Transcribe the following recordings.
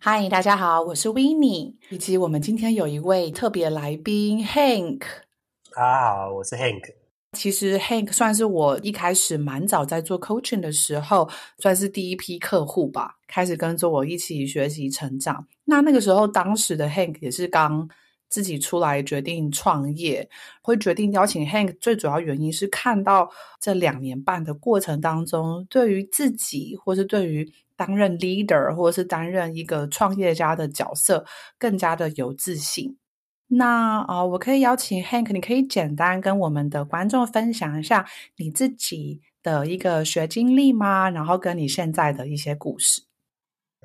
嗨，大家好，我是 Winnie，以及我们今天有一位特别来宾 Hank。大家好，我是 Hank。其实 Hank 算是我一开始蛮早在做 coaching 的时候，算是第一批客户吧，开始跟着我一起学习成长。那那个时候，当时的 Hank 也是刚自己出来决定创业，会决定邀请 Hank，最主要原因是看到这两年半的过程当中，对于自己或是对于担任 leader 或者是担任一个创业家的角色，更加的有自信。那啊、我可以邀请 Hank，你可以简单跟我们的观众分享一下你自己的一个学经历吗？然后跟你现在的一些故事。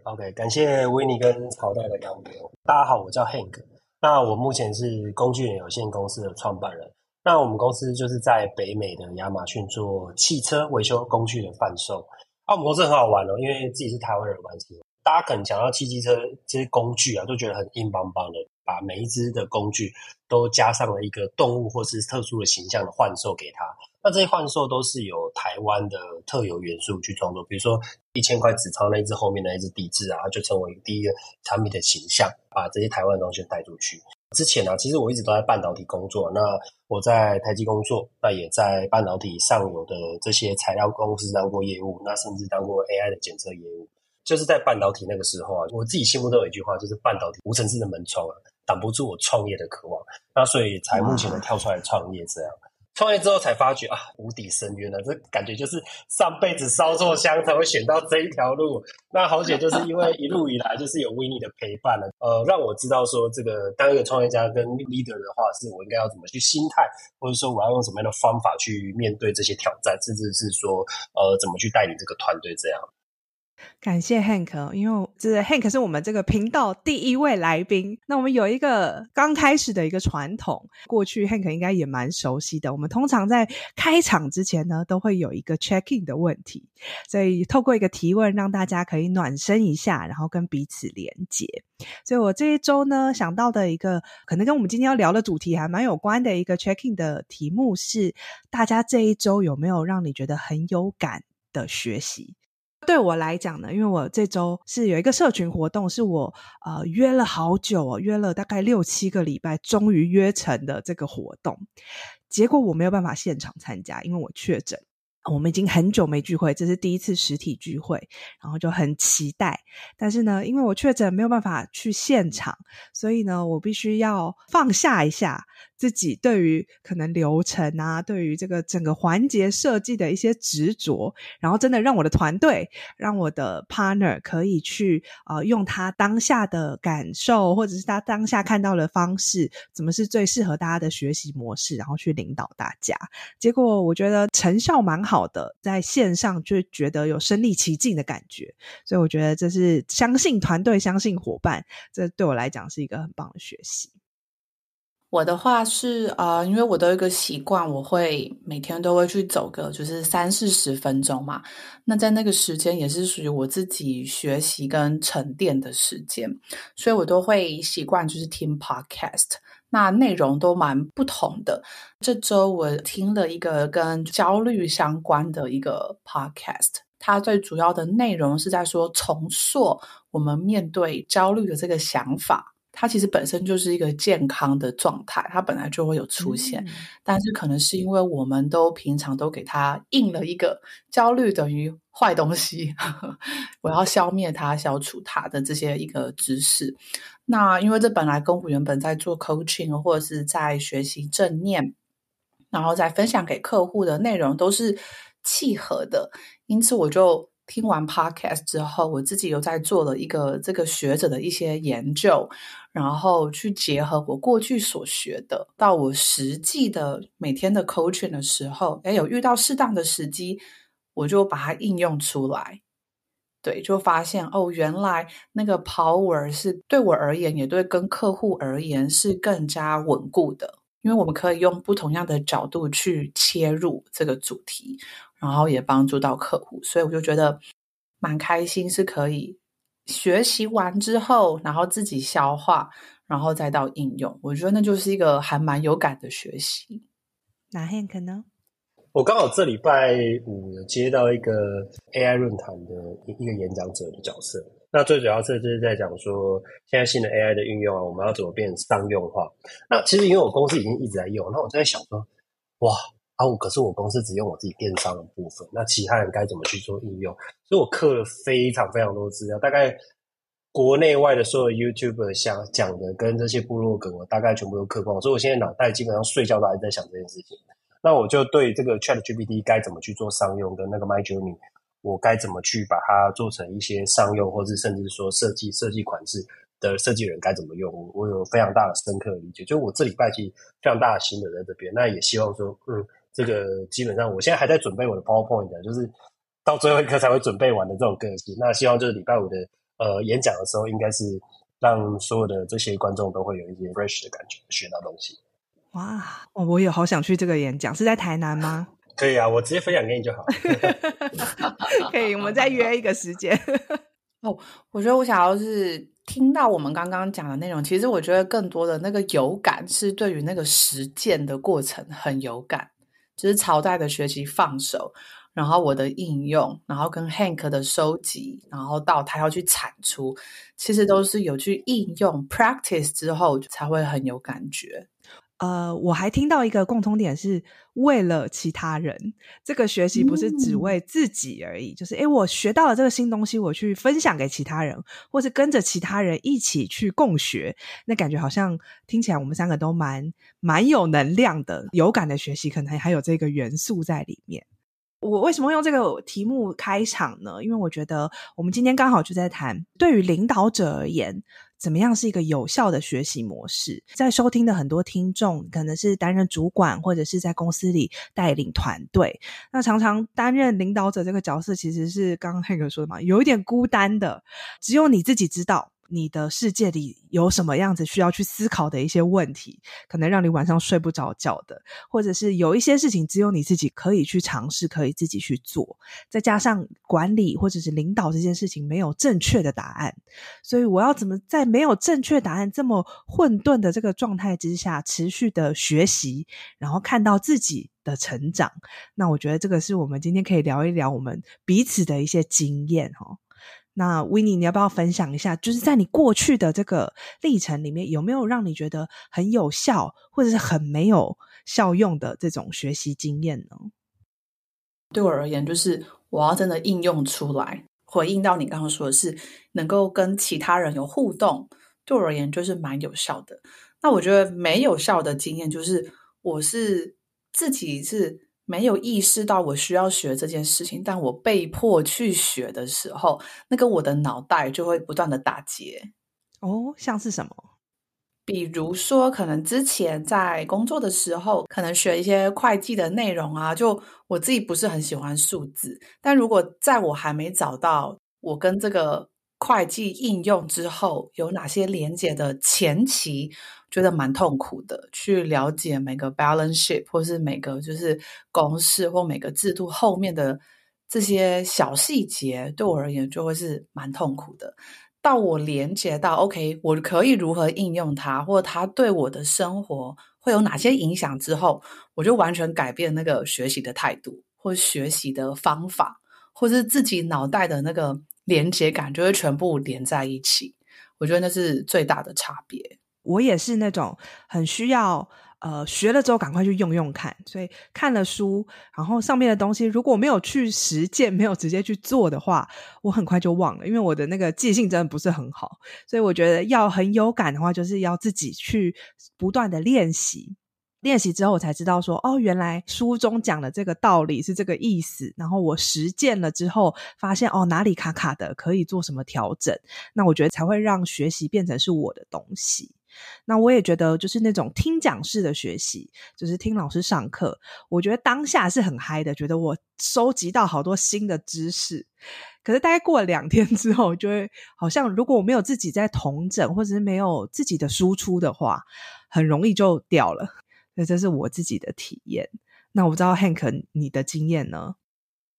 OK，感谢维尼跟朝代的邀约。大家好，我叫 Hank。那我目前是工具人有限公司的创办人。那我们公司就是在北美的亚马逊做汽车维修工具的贩售。啊，我们公司很好玩哦，因为自己是台湾人的关系，大家可能讲到汽机车这些工具啊，都觉得很硬邦邦的，把每一只的工具都加上了一个动物或是特殊的形象的换售给他。那这些幻兽都是有台湾的特有元素去创作，比如说一千块纸钞那一只后面的那一只底字啊，就成为第一个产品的形象，把这些台湾的东西带出去。之前啊，其实我一直都在半导体工作。那我在台积工作，那也在半导体上游的这些材料公司当过业务，那甚至当过 AI 的检测业务。就是在半导体那个时候啊，我自己心目中有一句话，就是半导体无尘室的门窗啊，挡不住我创业的渴望。那所以才目前的跳出来创业这样。创业之后才发觉啊，无底深渊了。这感觉就是上辈子烧错香才会选到这一条路。那好险，就是因为一路以来就是有 Winnie 的陪伴了，呃，让我知道说这个当一个创业家跟 leader 的话，是我应该要怎么去心态，或者说我要用什么样的方法去面对这些挑战，甚至是说呃怎么去带领这个团队这样。感谢 Hank，因为这 Hank 是我们这个频道第一位来宾。那我们有一个刚开始的一个传统，过去 Hank 应该也蛮熟悉的。我们通常在开场之前呢，都会有一个 checking 的问题，所以透过一个提问，让大家可以暖身一下，然后跟彼此连接。所以我这一周呢，想到的一个可能跟我们今天要聊的主题还蛮有关的一个 checking 的题目是：大家这一周有没有让你觉得很有感的学习？对我来讲呢，因为我这周是有一个社群活动，是我呃约了好久哦，约了大概六七个礼拜，终于约成的这个活动，结果我没有办法现场参加，因为我确诊。我们已经很久没聚会，这是第一次实体聚会，然后就很期待。但是呢，因为我确诊没有办法去现场，所以呢，我必须要放下一下自己对于可能流程啊，对于这个整个环节设计的一些执着，然后真的让我的团队，让我的 partner 可以去呃用他当下的感受，或者是他当下看到的方式，怎么是最适合大家的学习模式，然后去领导大家。结果我觉得成效蛮。好的，在线上就觉得有身临其境的感觉，所以我觉得这是相信团队、相信伙伴，这对我来讲是一个很棒的学习。我的话是呃，因为我都有一个习惯，我会每天都会去走个就是三四十分钟嘛。那在那个时间也是属于我自己学习跟沉淀的时间，所以我都会习惯就是听 podcast。那内容都蛮不同的。这周我听了一个跟焦虑相关的一个 podcast，它最主要的内容是在说重塑我们面对焦虑的这个想法。它其实本身就是一个健康的状态，它本来就会有出现，嗯、但是可能是因为我们都平常都给它印了一个焦虑等于坏东西，我要消灭它、消除它的这些一个知识。那因为这本来跟我原本在做 coaching 或者是在学习正念，然后再分享给客户的内容都是契合的，因此我就。听完 podcast 之后，我自己又在做了一个这个学者的一些研究，然后去结合我过去所学的，到我实际的每天的 coaching 的时候，诶，有遇到适当的时机，我就把它应用出来。对，就发现哦，原来那个 power 是对我而言，也对跟客户而言是更加稳固的，因为我们可以用不同样的角度去切入这个主题，然后也帮助到客户，所以我就觉得蛮开心，是可以学习完之后，然后自己消化，然后再到应用，我觉得那就是一个还蛮有感的学习。那 Hank 呢？我刚好这礼拜五有接到一个 AI 论坛的一个演讲者的角色，那最主要是就是在讲说现在新的 AI 的运用啊，我们要怎么变商用化？那其实因为我公司已经一直在用，那我就在想说，哇啊，我可是我公司只用我自己电商的部分，那其他人该怎么去做应用？所以我刻了非常非常多资料，大概国内外的所有 YouTuber 想讲的跟这些部落格，我大概全部都刻光，所以我现在脑袋基本上睡觉都还在想这件事情。那我就对这个 ChatGPT 该怎么去做商用，跟那个 My Journey，我该怎么去把它做成一些商用，或是甚至说设计设计款式的设计人该怎么用，我有非常大的深刻的理解。就我这礼拜其实非常大的心得在这边，那也希望说，嗯，这个基本上我现在还在准备我的 PowerPoint，就是到最后一刻才会准备完的这种个性。那希望就是礼拜五的呃演讲的时候，应该是让所有的这些观众都会有一些 fresh 的感觉，学到东西。哇，我也好想去这个演讲，是在台南吗？可以啊，我直接分享给你就好。可以，我们再约一个时间。哦，我觉得我想要是听到我们刚刚讲的内容，其实我觉得更多的那个有感是对于那个实践的过程很有感，就是朝代的学习放手，然后我的应用，然后跟 Hank 的收集，然后到他要去产出，其实都是有去应用 practice 之后才会很有感觉。呃，我还听到一个共通点是为了其他人，这个学习不是只为自己而已。嗯、就是，诶，我学到了这个新东西，我去分享给其他人，或是跟着其他人一起去共学，那感觉好像听起来我们三个都蛮蛮有能量的，有感的学习，可能还有这个元素在里面。我为什么用这个题目开场呢？因为我觉得我们今天刚好就在谈，对于领导者而言。怎么样是一个有效的学习模式？在收听的很多听众，可能是担任主管或者是在公司里带领团队，那常常担任领导者这个角色，其实是刚刚那个说的嘛，有一点孤单的，只有你自己知道。你的世界里有什么样子需要去思考的一些问题，可能让你晚上睡不着觉的，或者是有一些事情只有你自己可以去尝试，可以自己去做。再加上管理或者是领导这件事情没有正确的答案，所以我要怎么在没有正确答案这么混沌的这个状态之下，持续的学习，然后看到自己的成长？那我觉得这个是我们今天可以聊一聊我们彼此的一些经验哈。那 Winnie，你要不要分享一下？就是在你过去的这个历程里面，有没有让你觉得很有效，或者是很没有效用的这种学习经验呢？对我而言，就是我要真的应用出来，回应到你刚刚说的是能够跟其他人有互动，对我而言就是蛮有效的。那我觉得没有效的经验，就是我是自己是。没有意识到我需要学这件事情，但我被迫去学的时候，那个我的脑袋就会不断的打结。哦，像是什么？比如说，可能之前在工作的时候，可能学一些会计的内容啊，就我自己不是很喜欢数字，但如果在我还没找到我跟这个会计应用之后有哪些连接的前期，觉得蛮痛苦的。去了解每个 balance sheet 或是每个就是公式或每个制度后面的这些小细节，对我而言就会是蛮痛苦的。到我连接到 OK，我可以如何应用它，或它对我的生活会有哪些影响之后，我就完全改变那个学习的态度，或学习的方法，或是自己脑袋的那个。连接感就会全部连在一起，我觉得那是最大的差别。我也是那种很需要呃学了之后赶快去用用看，所以看了书，然后上面的东西如果没有去实践，没有直接去做的话，我很快就忘了，因为我的那个记性真的不是很好。所以我觉得要很有感的话，就是要自己去不断的练习。练习之后，我才知道说，哦，原来书中讲的这个道理是这个意思。然后我实践了之后，发现哦，哪里卡卡的，可以做什么调整。那我觉得才会让学习变成是我的东西。那我也觉得，就是那种听讲式的学习，就是听老师上课，我觉得当下是很嗨的，觉得我收集到好多新的知识。可是大概过了两天之后，就会好像如果我没有自己在同整，或者是没有自己的输出的话，很容易就掉了。那这是我自己的体验。那我不知道 Hank 你的经验呢？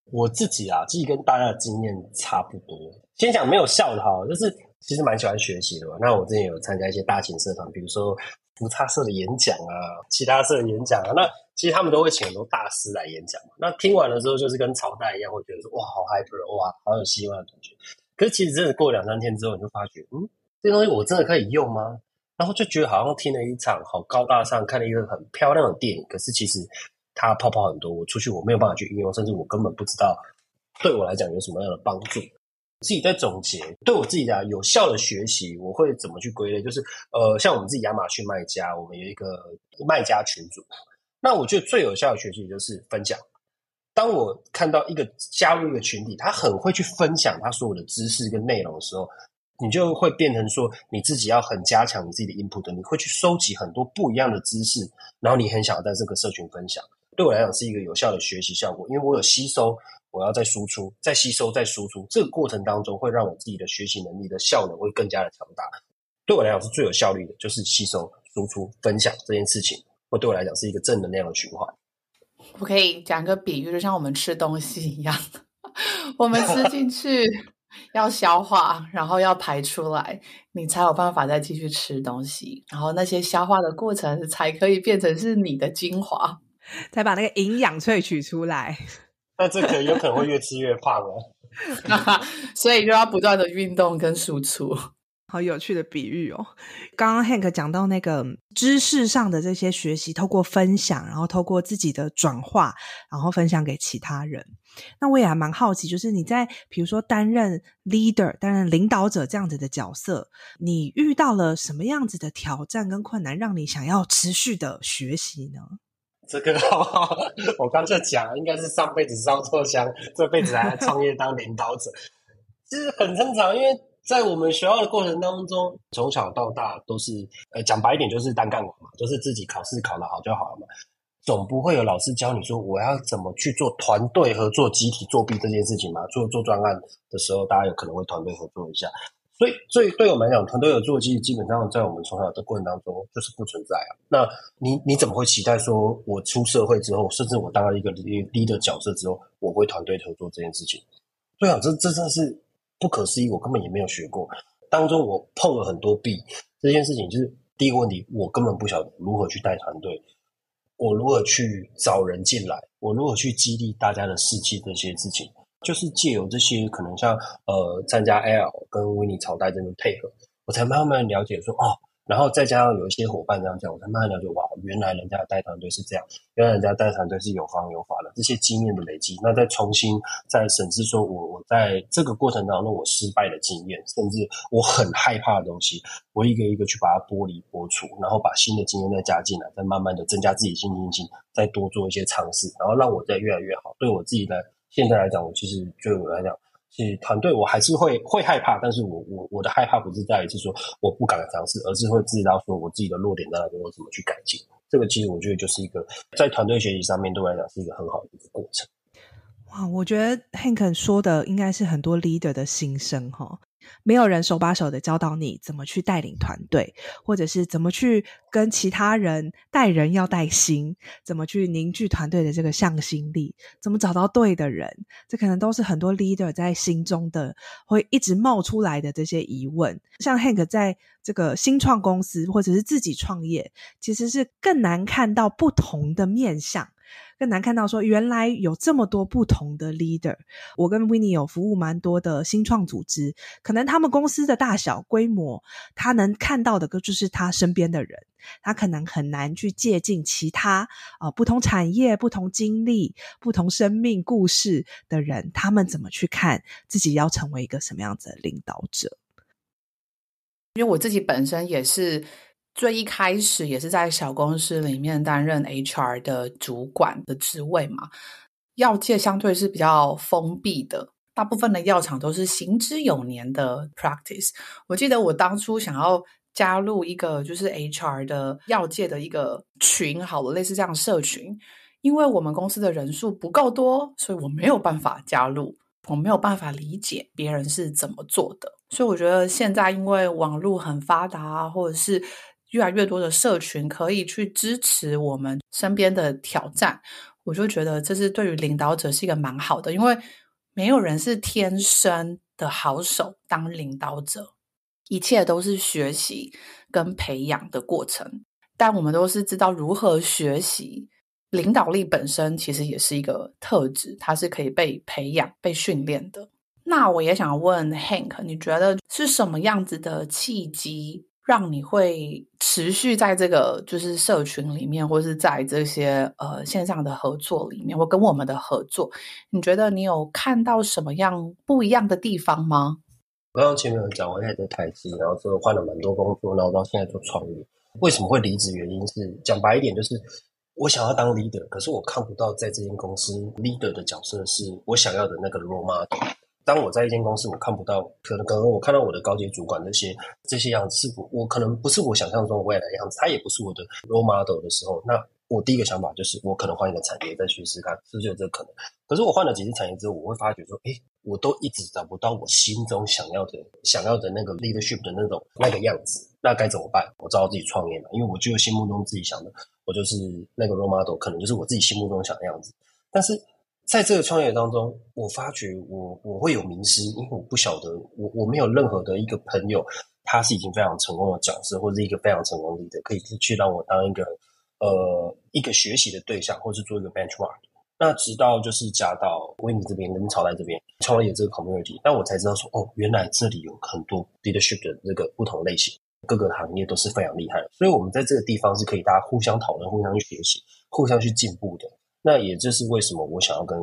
我自己啊，其实跟大家的经验差不多。先讲没有效的哈，就是。其实蛮喜欢学习的嘛。那我之前有参加一些大型社团，比如说福差社的演讲啊，其他社的演讲啊。那其实他们都会请很多大师来演讲嘛。那听完了之后，就是跟朝代一样，会觉得说哇，好 hyper，哇，好有希望的感觉。可是其实真的过两三天之后，你就发觉，嗯，这东西我真的可以用吗？然后就觉得好像听了一场好高大上，看了一个很漂亮的电影。可是其实它泡泡很多，我出去我没有办法去运用，甚至我根本不知道对我来讲有什么样的帮助。自己在总结，对我自己的有效的学习，我会怎么去归类？就是呃，像我们自己亚马逊卖家，我们有一个卖家群组。那我觉得最有效的学习就是分享。当我看到一个加入一个群体，他很会去分享他所有的知识跟内容的时候，你就会变成说，你自己要很加强你自己的 input，你会去收集很多不一样的知识，然后你很想要在这个社群分享。对我来讲是一个有效的学习效果，因为我有吸收。我要再输出，再吸收，再输出，这个过程当中会让我自己的学习能力的效能会更加的强大。对我来讲是最有效率的，就是吸收、输出、分享这件事情，会对我来讲是一个正能量的循环。我可以讲个比喻，就像我们吃东西一样，我们吃进去要消化，然后要排出来，你才有办法再继续吃东西，然后那些消化的过程才可以变成是你的精华，才把那个营养萃取出来。那这个有可能会越吃越胖哦，所以就要不断的运动跟输出。好有趣的比喻哦！刚刚 Hank 讲到那个知识上的这些学习，透过分享，然后透过自己的转化，然后分享给其他人。那我也还蛮好奇，就是你在比如说担任 leader、担任领导者这样子的角色，你遇到了什么样子的挑战跟困难，让你想要持续的学习呢？这个 我刚才讲，应该是上辈子烧错香，这辈子还创业当领导者，其实很正常。因为在我们学校的过程当中，从小到大都是，呃，讲白一点就是单干嘛，就是自己考试考得好就好了嘛，总不会有老师教你说我要怎么去做团队合作、集体作弊这件事情嘛。做做专案的时候，大家有可能会团队合作一下。所以，所以对我们来讲，团队合作其实基本上在我们从小的过程当中就是不存在啊。那你你怎么会期待说，我出社会之后，甚至我当了一个 leader 角色之后，我会团队合作这件事情？对啊，这这真的是不可思议，我根本也没有学过。当中我碰了很多壁，这件事情就是第一个问题，我根本不晓得如何去带团队，我如何去找人进来，我如何去激励大家的士气这些事情。就是借由这些可能像呃参加 L 跟维尼朝代这种配合，我才慢慢了解说哦，然后再加上有一些伙伴这样讲，我才慢慢了解哇，原来人家的带团队是这样，原来人家带团队是有方有法的。这些经验的累积，那再重新再审视说我我在这个过程当中我失败的经验，甚至我很害怕的东西，我一个一个去把它剥离剥除，然后把新的经验再加进来，再慢慢的增加自己信心心，再多做一些尝试，然后让我再越来越好，对我自己的。现在来讲，我其实对我来讲，其实团队我还是会会害怕，但是我我我的害怕不是在于是说我不敢尝试，而是会知道说我自己的弱点在哪边，我怎么去改进。这个其实我觉得就是一个在团队学习上面对我来讲是一个很好的一个过程。哇，我觉得 Hank 说的应该是很多 leader 的心声哈。没有人手把手的教导你怎么去带领团队，或者是怎么去跟其他人带人要带心，怎么去凝聚团队的这个向心力，怎么找到对的人，这可能都是很多 leader 在心中的会一直冒出来的这些疑问。像 Hank 在这个新创公司或者是自己创业，其实是更难看到不同的面向。更难看到说，原来有这么多不同的 leader。我跟 Winnie 有服务蛮多的新创组织，可能他们公司的大小规模，他能看到的就是他身边的人，他可能很难去借鉴其他啊、不同产业、不同经历、不同生命故事的人，他们怎么去看自己要成为一个什么样子的领导者。因为我自己本身也是。最一开始也是在小公司里面担任 HR 的主管的职位嘛，药界相对是比较封闭的，大部分的药厂都是行之有年的 practice。我记得我当初想要加入一个就是 HR 的要界的一个群，好了，类似这样社群。因为我们公司的人数不够多，所以我没有办法加入，我没有办法理解别人是怎么做的。所以我觉得现在因为网络很发达，或者是越来越多的社群可以去支持我们身边的挑战，我就觉得这是对于领导者是一个蛮好的，因为没有人是天生的好手当领导者，一切都是学习跟培养的过程，但我们都是知道如何学习。领导力本身其实也是一个特质，它是可以被培养、被训练的。那我也想问 Hank，你觉得是什么样子的契机，让你会持续在这个就是社群里面，或是在这些呃线上的合作里面，或跟我们的合作？你觉得你有看到什么样不一样的地方吗？我刚刚前面有讲，我现在在台积，然后之后换了蛮多工作，然后到现在做创业。为什么会离职？原因是讲白一点，就是。我想要当 leader，可是我看不到在这间公司 leader 的角色是我想要的那个 role model。当我在一间公司，我看不到，可能可能我看到我的高阶主管那些这些样子，是我我可能不是我想象中未来的样子，他也不是我的 role model 的时候，那我第一个想法就是我可能换一个产业再去试试看，是不是有这个可能？可是我换了几次产业之后，我会发觉说，诶，我都一直找不到我心中想要的想要的那个 leadership 的那种那个样子，那该怎么办？我只好自己创业嘛，因为我就有心目中自己想的。我就是那个 role model，可能就是我自己心目中想的样子。但是在这个创业当中，我发觉我我会有迷失，因为我不晓得我我没有任何的一个朋友，他是已经非常成功的角色，或者一个非常成功的可以去让我当一个呃一个学习的对象，或是做一个 benchmark。那直到就是加到威尼这边跟朝代这边创业这个 community，那我才知道说哦，原来这里有很多 leadership 的这个不同类型。各个行业都是非常厉害的，所以我们在这个地方是可以大家互相讨论、互相去学习、互相去进步的。那也就是为什么我想要跟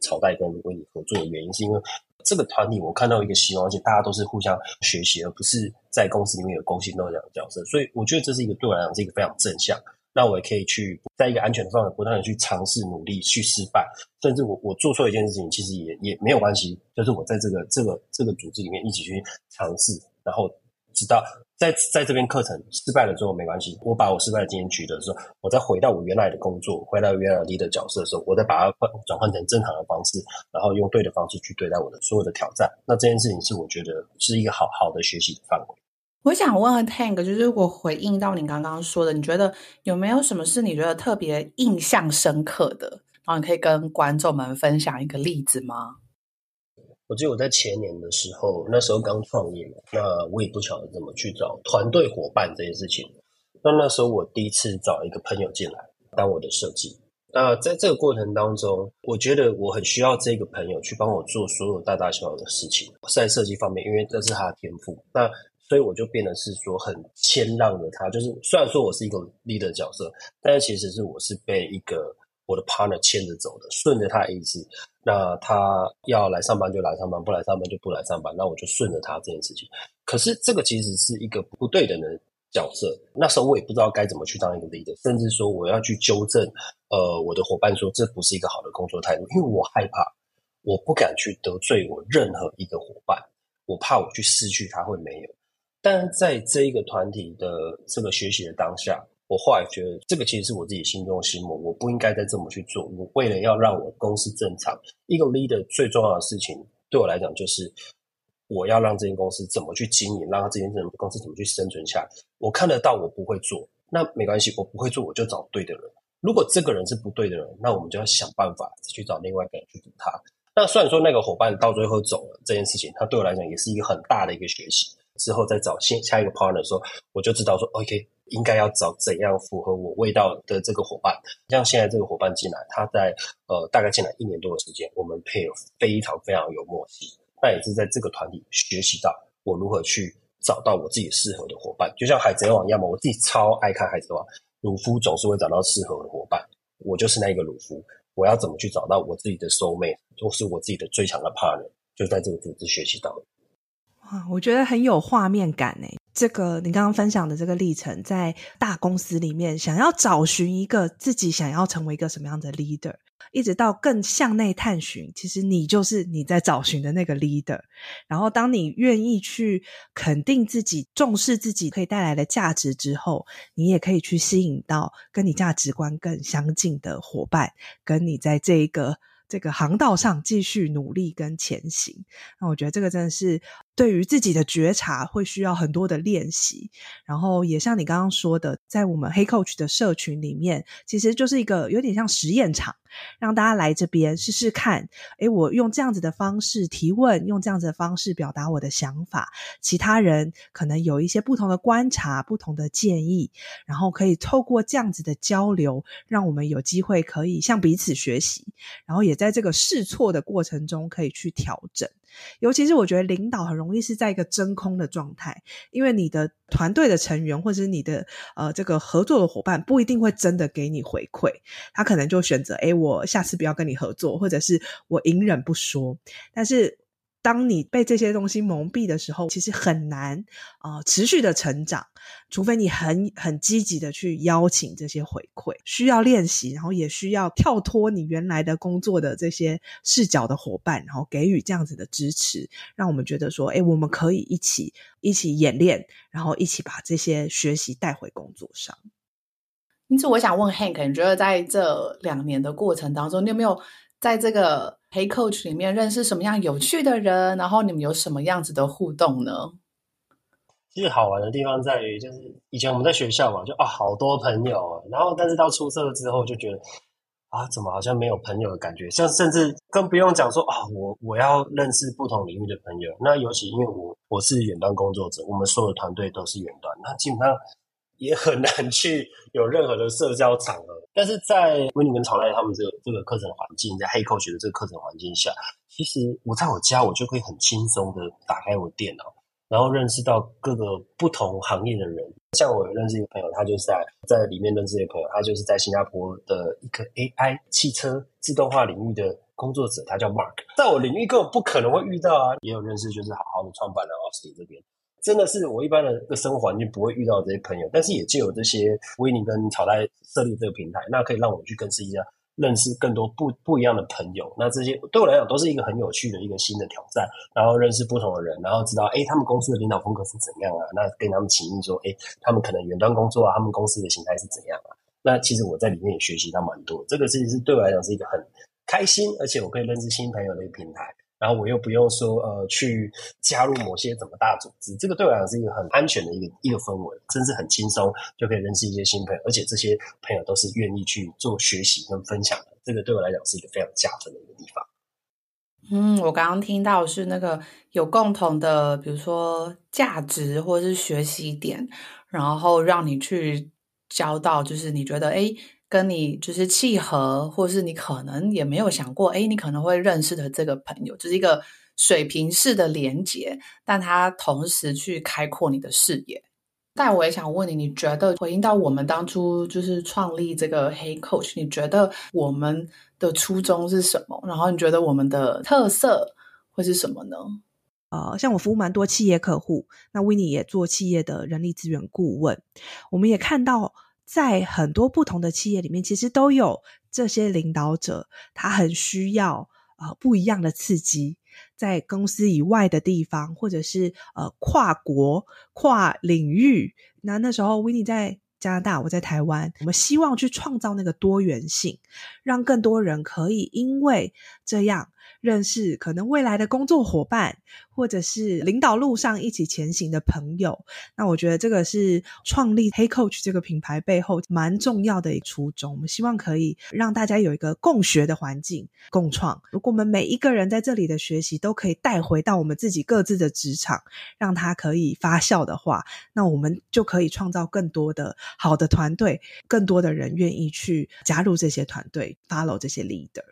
朝代跟威尼合作的原因，是因为这个团体我看到一个希望，而且大家都是互相学习，而不是在公司里面有勾心斗角的角色。所以我觉得这是一个对我来讲是一个非常正向。那我也可以去在一个安全的范围，不断的去尝试、努力、去失败，甚至我我做错一件事情，其实也也没有关系，就是我在这个这个这个组织里面一起去尝试，然后直到。在在这边课程失败了之后没关系，我把我失败的经验取得的时候，我再回到我原来的工作，回到原来的 leader 角色的时候，我再把它换转换成正常的方式，然后用对的方式去对待我的所有的挑战。那这件事情是我觉得是一个好好的学习的范围。我想问问 Hank，就是如果回应到你刚刚说的，你觉得有没有什么是你觉得特别印象深刻的？然后你可以跟观众们分享一个例子吗？我记得我在前年的时候，那时候刚创业嘛，那我也不晓得怎么去找团队伙伴这件事情。那那时候我第一次找一个朋友进来当我的设计。那在这个过程当中，我觉得我很需要这个朋友去帮我做所有大大小小的事情，在设计方面，因为这是他的天赋。那所以我就变得是说很谦让的他，就是虽然说我是一个 leader 角色，但是其实是我是被一个。我的 partner 牵着走的，顺着他的意思。那他要来上班就来上班，不来上班就不来上班。那我就顺着他这件事情。可是这个其实是一个不对等的角色。那时候我也不知道该怎么去当一个 leader，甚至说我要去纠正呃我的伙伴说这不是一个好的工作态度，因为我害怕，我不敢去得罪我任何一个伙伴，我怕我去失去他会没有。但在这一个团体的这个学习的当下。我后来觉得，这个其实是我自己心中的心魔，我不应该再这么去做。我为了要让我公司正常，一个 leader 最重要的事情，对我来讲就是我要让这间公司怎么去经营，让他这间公司怎么去生存下来。我看得到，我不会做，那没关系，我不会做，我就找对的人。如果这个人是不对的人，那我们就要想办法去找另外一个人去补他。那虽然说那个伙伴到最后走了，这件事情，他对我来讲也是一个很大的一个学习。之后再找下下一个 partner 的时候，我就知道说，OK。应该要找怎样符合我味道的这个伙伴，像现在这个伙伴进来，他在呃大概进来一年多的时间，我们配合非常非常有默契。那也是在这个团体学习到我如何去找到我自己适合的伙伴，就像海贼王一样嘛，我自己超爱看海贼王，鲁夫总是会找到适合的伙伴，我就是那个鲁夫。我要怎么去找到我自己的 soul mate，或是我自己的最强的 partner，就在这个组织学习到的。哇，我觉得很有画面感诶。这个你刚刚分享的这个历程，在大公司里面，想要找寻一个自己想要成为一个什么样的 leader，一直到更向内探寻，其实你就是你在找寻的那个 leader。然后，当你愿意去肯定自己、重视自己可以带来的价值之后，你也可以去吸引到跟你价值观更相近的伙伴，跟你在这一个。这个航道上继续努力跟前行，那我觉得这个真的是对于自己的觉察会需要很多的练习。然后也像你刚刚说的，在我们黑 Coach 的社群里面，其实就是一个有点像实验场，让大家来这边试试看。诶，我用这样子的方式提问，用这样子的方式表达我的想法，其他人可能有一些不同的观察、不同的建议，然后可以透过这样子的交流，让我们有机会可以向彼此学习，然后也。在这个试错的过程中，可以去调整。尤其是我觉得领导很容易是在一个真空的状态，因为你的团队的成员或者是你的呃这个合作的伙伴不一定会真的给你回馈，他可能就选择诶，我下次不要跟你合作，或者是我隐忍不说。但是当你被这些东西蒙蔽的时候，其实很难啊、持续的成长，除非你很很积极的去邀请这些回馈，需要练习，然后也需要跳脱你原来的工作的这些视角的伙伴，然后给予这样子的支持，让我们觉得说，诶，我们可以一起一起演练，然后一起把这些学习带回工作上。因此，我想问 Hank，你觉得在这两年的过程当中，你有没有在这个黑 Coach 里面认识什么样有趣的人？然后你们有什么样子的互动呢？其实好玩的地方在于，就是以前我们在学校嘛，就啊好多朋友，然后但是到出社会之后就觉得啊，怎么好像没有朋友的感觉？像甚至更不用讲说啊，我我要认识不同领域的朋友。那尤其因为我我是远端工作者，我们所有的团队都是远端，那基本上。也很难去有任何的社交场合，但是在威尼跟曹赖他们这个这个课程环境，在 Hey Coach 的这个课程环境下，其实我在我家我就可以很轻松的打开我电脑，然后认识到各个不同行业的人。像我有认识一个朋友，他就是在在里面认识一个朋友，他就是在新加坡的一个 AI 汽车自动化领域的工作者，他叫 Mark，在我领域根本不可能会遇到啊。也有认识就是好好的创办了 Austin 这边。真的是我一般的个生活环境不会遇到这些朋友，但是也借由这些威尼跟草代设立这个平台，那可以让我去更是一下认识更多不不一样的朋友。那这些对我来讲都是一个很有趣的一个新的挑战，然后认识不同的人，然后知道诶他们公司的领导风格是怎样啊？那跟他们请益说，诶他们可能远端工作啊，他们公司的形态是怎样啊？那其实我在里面也学习到蛮多，这个其实是对我来讲是一个很开心，而且我可以认识新朋友的一个平台。然后我又不用说呃去加入某些怎么大组织，这个对我来讲是一个很安全的一个一个氛围，甚至很轻松就可以认识一些新朋友，而且这些朋友都是愿意去做学习跟分享的，这个对我来讲是一个非常加分的一个地方。嗯，我刚刚听到是那个有共同的，比如说价值或者是学习点，然后让你去交到，就是你觉得诶跟你就是契合，或是你可能也没有想过，诶，你可能会认识的这个朋友，就是一个水平式的连接，但它同时去开阔你的视野。但我也想问你，你觉得回应到我们当初就是创立这个黑 Coach，你觉得我们的初衷是什么？然后你觉得我们的特色会是什么呢？呃，像我服务蛮多企业客户，那 w i n n e 也做企业的人力资源顾问，我们也看到。在很多不同的企业里面，其实都有这些领导者，他很需要呃不一样的刺激，在公司以外的地方，或者是呃跨国、跨领域。那那时候，Winnie 在加拿大，我在台湾，我们希望去创造那个多元性，让更多人可以因为这样。认识可能未来的工作伙伴，或者是领导路上一起前行的朋友。那我觉得这个是创立黑 Coach 这个品牌背后蛮重要的一初衷。我们希望可以让大家有一个共学的环境，共创。如果我们每一个人在这里的学习都可以带回到我们自己各自的职场，让它可以发酵的话，那我们就可以创造更多的好的团队，更多的人愿意去加入这些团队，follow 这些 leader。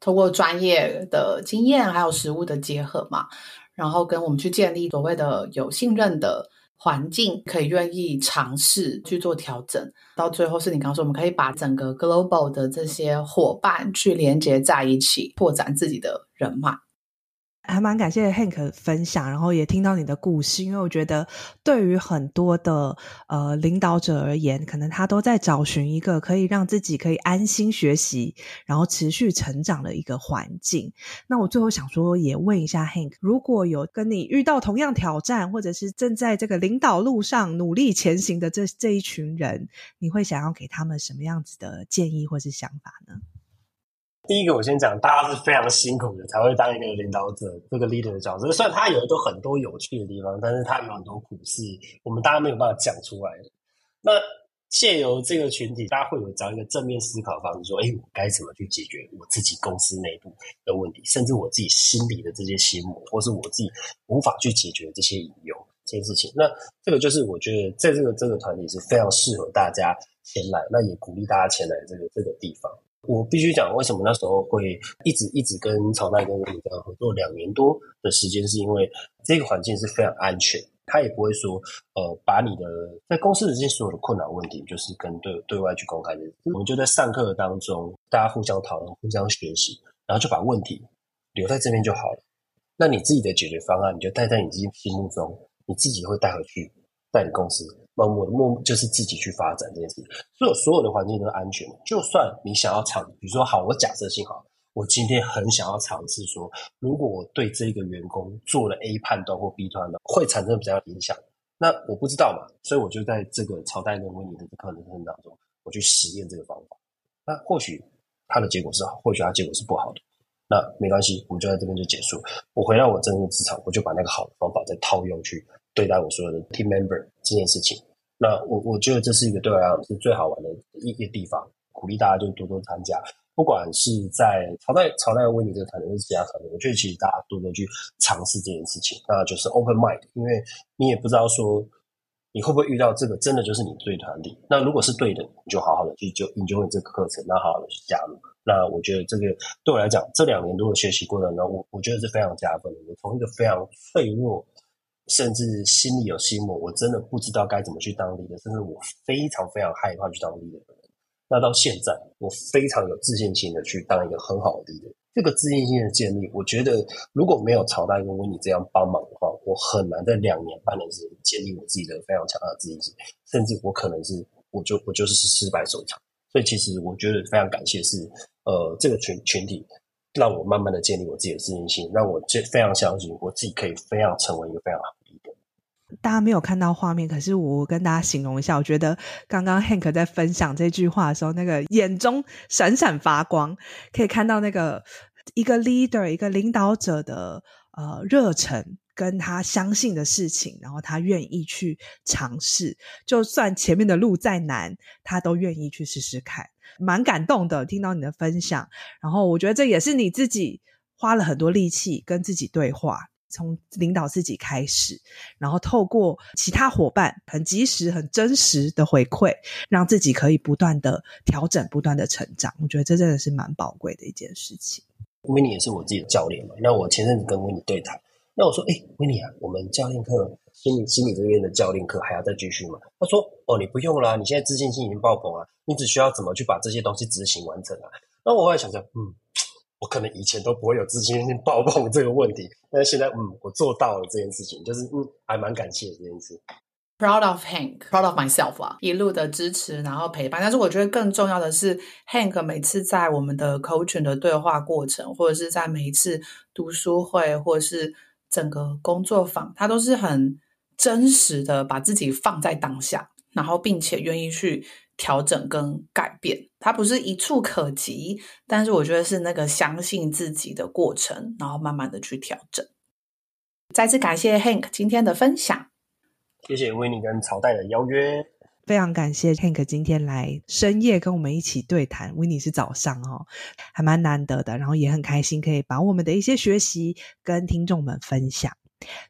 通过专业的经验还有实物的结合嘛，然后跟我们去建立所谓的有信任的环境，可以愿意尝试去做调整，到最后是你刚刚说，我们可以把整个 global 的这些伙伴去连接在一起，拓展自己的人脉。还蛮感谢 Hank 分享，然后也听到你的故事，因为我觉得对于很多的呃领导者而言，可能他都在找寻一个可以让自己可以安心学习，然后持续成长的一个环境。那我最后想说，也问一下 Hank，如果有跟你遇到同样挑战，或者是正在这个领导路上努力前行的这这一群人，你会想要给他们什么样子的建议或是想法呢？第一个，我先讲，大家是非常辛苦的，才会当一个领导者，这个 leader 的角色。虽然他有都很多有趣的地方，但是他有很多苦事，我们大家没有办法讲出来的。那借由这个群体，大家会有找一个正面思考方式，说：哎，我该怎么去解决我自己公司内部的问题，甚至我自己心里的这些心魔，或是我自己无法去解决这些隐忧这些事情。那这个就是我觉得在这个这个团体是非常适合大家前来，那也鼓励大家前来这个这个地方。我必须讲，为什么那时候会一直一直跟曹代跟威尼这样合作两年多的时间，是因为这个环境是非常安全，他也不会说，呃，把你的在公司的这些所有的困难问题，就是跟对对外去公开的。我们就在上课当中，大家互相讨论、互相学习，然后就把问题留在这边就好了。那你自己的解决方案，你就带在你自己心目中，你自己会带回去，带你公司。那我默默就是自己去发展这件事情，所有所有的环境都是安全的。就算你想要尝，比如说好，我假设性好，我今天很想要尝试说，如果我对这个员工做了 A 判断或 B 判断，会产生比较影响。那我不知道嘛，所以我就在这个朝代跟威尼的课程当中，我去实验这个方法。那或许它的结果是好，或许它结果是不好的。那没关系，我们就在这边就结束。我回到我真正的职场，我就把那个好的方法再套用去。对待我所有的 team member 这件事情，那我我觉得这是一个对我来讲是最好玩的一个地方，鼓励大家就多多参加，不管是在朝代朝代威尼这个团队，或是其他团队，我觉得其实大家多多去尝试这件事情，那就是 open mind，因为你也不知道说你会不会遇到这个真的就是你对团体，那如果是对的，你就好好的去就 enjoy 这个课程，那好好的去加入。那我觉得这个对我来讲，这两年多的学习过程呢，我我觉得是非常加分的，我从一个非常脆弱。甚至心里有心魔，我真的不知道该怎么去当 leader，甚至我非常非常害怕去当 leader 的。那到现在，我非常有自信心的去当一个很好的 leader。这个自信心的建立，我觉得如果没有曹代跟威尼这样帮忙的话，我很难在两年半年时间建立我自己的非常强大的自信心，甚至我可能是我就我就是失败收场。所以其实我觉得非常感谢是呃这个群群体。让我慢慢的建立我自己的自信心，让我这非常相信我自己可以非常成为一个非常好的一个。大家没有看到画面，可是我跟大家形容一下，我觉得刚刚 Hank 在分享这句话的时候，那个眼中闪闪发光，可以看到那个一个 leader 一个领导者的呃热忱，跟他相信的事情，然后他愿意去尝试，就算前面的路再难，他都愿意去试试看。蛮感动的，听到你的分享，然后我觉得这也是你自己花了很多力气跟自己对话，从领导自己开始，然后透过其他伙伴很及时、很真实的回馈，让自己可以不断的调整、不断的成长。我觉得这真的是蛮宝贵的一件事情。威尼也是我自己的教练嘛，那我前阵子跟威尼对谈，那我说：“哎，维尼啊，我们教练课。”心理心理这边的教练课还要再继续吗？他说：“哦，你不用啦，你现在自信心已经爆棚了，你只需要怎么去把这些东西执行完成啊。”那我后来想想，嗯，我可能以前都不会有自信心爆棚这个问题，但是现在，嗯，我做到了这件事情，就是嗯，还蛮感谢这件事。Proud of Hank，proud of myself 啊，一路的支持，然后陪伴。但是我觉得更重要的是，Hank 每次在我们的 coaching 的对话过程，或者是在每一次读书会，或者是整个工作坊，他都是很。真实的把自己放在当下，然后并且愿意去调整跟改变，它不是一触可及，但是我觉得是那个相信自己的过程，然后慢慢的去调整。再次感谢 Hank 今天的分享，谢谢威尼跟曹代的邀约，非常感谢 Hank 今天来深夜跟我们一起对谈，威尼是早上哦，还蛮难得的，然后也很开心可以把我们的一些学习跟听众们分享。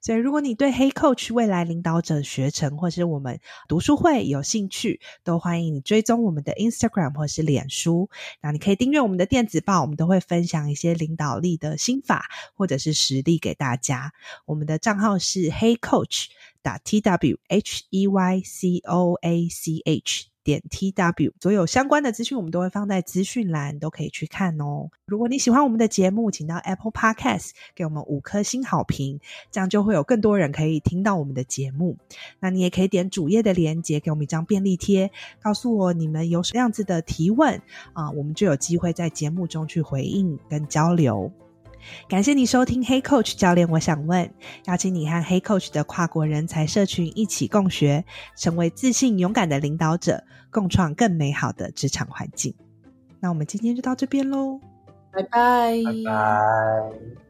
所以，如果你对 Hey Coach 未来领导者学程或是我们读书会有兴趣，都欢迎你追踪我们的 Instagram 或是脸书。那你可以订阅我们的电子报，我们都会分享一些领导力的心法或者是实例给大家。我们的账号是 Hey Coach 打 T W H E Y C O A C H。点 tw，所有相关的资讯我们都会放在资讯栏，都可以去看哦。如果你喜欢我们的节目，请到 Apple Podcast 给我们五颗星好评，这样就会有更多人可以听到我们的节目。那你也可以点主页的链接，给我们一张便利贴，告诉我你们有什么样子的提问啊，我们就有机会在节目中去回应跟交流。感谢你收听 Hey Coach 教练，我想问，邀请你和 Hey Coach 的跨国人才社群一起共学，成为自信勇敢的领导者，共创更美好的职场环境。那我们今天就到这边喽，拜拜，拜拜。